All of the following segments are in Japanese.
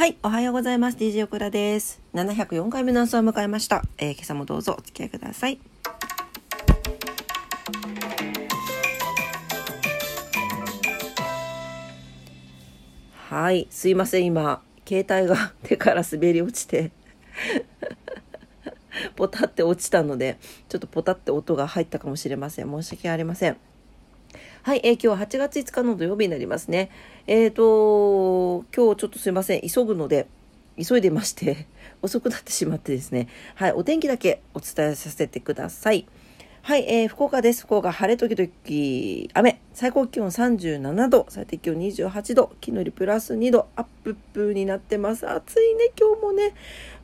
はい、おはようございます。DJ オクラです。704回目の朝を迎えました。えー今朝もどうぞお付き合いください。はい、すいません、今、携帯が手から滑り落ちて、ポタって落ちたので、ちょっとポタって音が入ったかもしれません。申し訳ありません。はい、えー今日は8月5日の土曜日になりますね。えっ、と、今日ちょっとすいません、急ぐので、急いでまして、遅くなってしまってですね。はい、お天気だけお伝えさせてください。はい、えー福岡です。福岡、晴れ時々雨。最高気温37度、最低気温28度、昨日よりプラス2度、アップップになってます。暑いね、今日もね。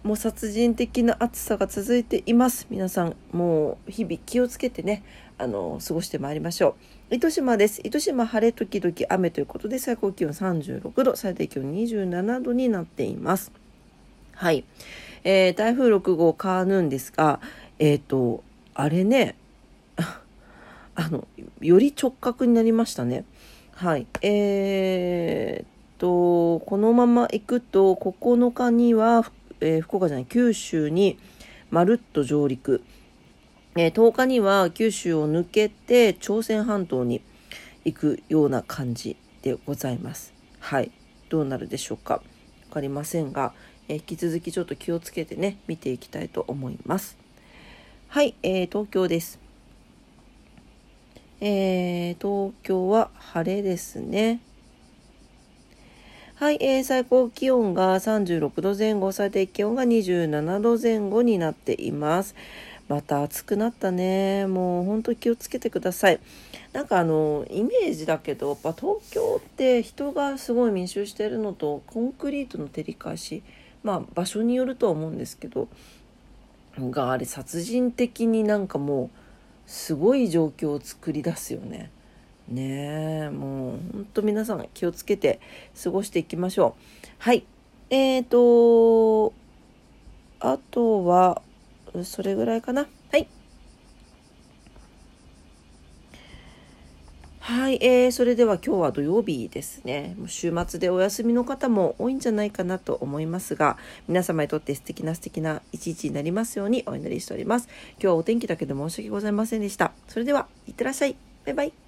もう殺人的な暑さが続いています。皆さん、もう日々気をつけてね、あの、過ごしてまいりましょう。糸島です。糸島晴れ時々雨ということで、最高気温36度、最低気温27度になっています。はい。えー台風6号カーヌーンですが、えっ、と、あれね、あの、より直角になりましたね。はい。えーっと、このまま行くと、9日には、えー福岡じゃない、九州にまるっと上陸。えー10日には九州を抜けて朝鮮半島に行くような感じでございます。はい。どうなるでしょうか。わかりませんが、えー引き続きちょっと気をつけてね、見ていきたいと思います。はい、えー東京です。えー東京は晴れですね。はい、えー最高気温が36度前後、最低気温が27度前後になっています。また暑くなったね。もう本当気をつけてください。なんかあの、イメージだけど、やっぱ東京って人がすごい密集してるのと、コンクリートの照り返し、まあ場所によるとは思うんですけど、があれ殺人的になんかもうすごい状況を作り出すよね。ねえもうほんと皆さん気をつけて過ごしていきましょう。はい。えーとあとはそれぐらいかな。はい。はい、えー、それでは今日は土曜日ですね。週末でお休みの方も多いんじゃないかなと思いますが、皆様にとって素敵な素敵な一日になりますようにお祈りしております。今日はお天気だけで申し訳ございませんでした。それでは、いってらっしゃい。バイバイ。